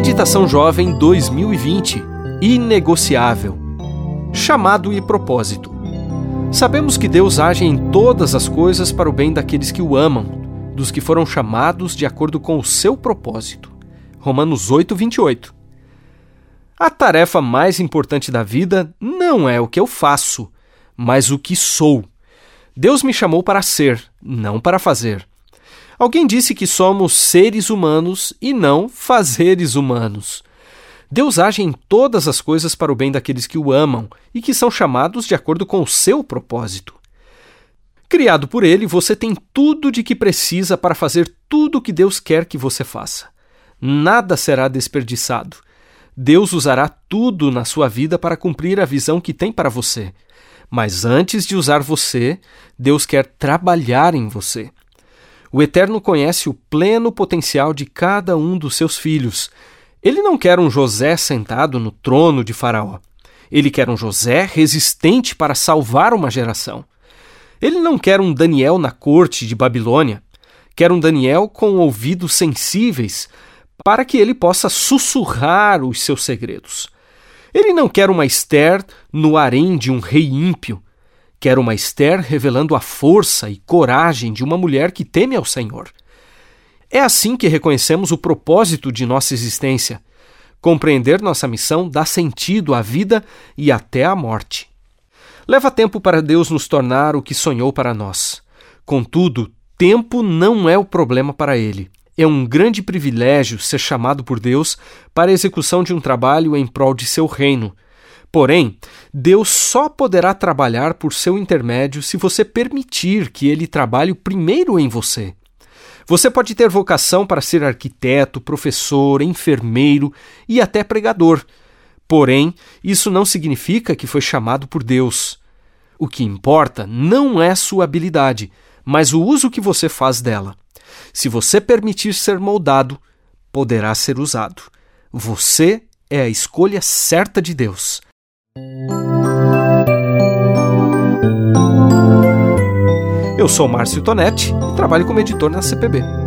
Meditação Jovem 2020 Inegociável Chamado e propósito. Sabemos que Deus age em todas as coisas para o bem daqueles que o amam, dos que foram chamados de acordo com o seu propósito. Romanos 8, 28. A tarefa mais importante da vida não é o que eu faço, mas o que sou. Deus me chamou para ser, não para fazer. Alguém disse que somos seres humanos e não fazeres humanos. Deus age em todas as coisas para o bem daqueles que o amam e que são chamados de acordo com o seu propósito. Criado por Ele, você tem tudo de que precisa para fazer tudo o que Deus quer que você faça. Nada será desperdiçado. Deus usará tudo na sua vida para cumprir a visão que tem para você. Mas antes de usar você, Deus quer trabalhar em você. O Eterno conhece o pleno potencial de cada um dos seus filhos. Ele não quer um José sentado no trono de Faraó. Ele quer um José resistente para salvar uma geração. Ele não quer um Daniel na corte de Babilônia. Quer um Daniel com ouvidos sensíveis para que ele possa sussurrar os seus segredos. Ele não quer uma Esther no harém de um rei ímpio. Quer uma Esther revelando a força e coragem de uma mulher que teme ao Senhor. É assim que reconhecemos o propósito de nossa existência. Compreender nossa missão dá sentido à vida e até à morte. Leva tempo para Deus nos tornar o que sonhou para nós. Contudo, tempo não é o problema para Ele. É um grande privilégio ser chamado por Deus para a execução de um trabalho em prol de seu reino Porém, Deus só poderá trabalhar por seu intermédio se você permitir que ele trabalhe primeiro em você. Você pode ter vocação para ser arquiteto, professor, enfermeiro e até pregador. Porém, isso não significa que foi chamado por Deus. O que importa não é sua habilidade, mas o uso que você faz dela. Se você permitir ser moldado, poderá ser usado. Você é a escolha certa de Deus. Eu sou Márcio Tonetti e trabalho como editor na CPB.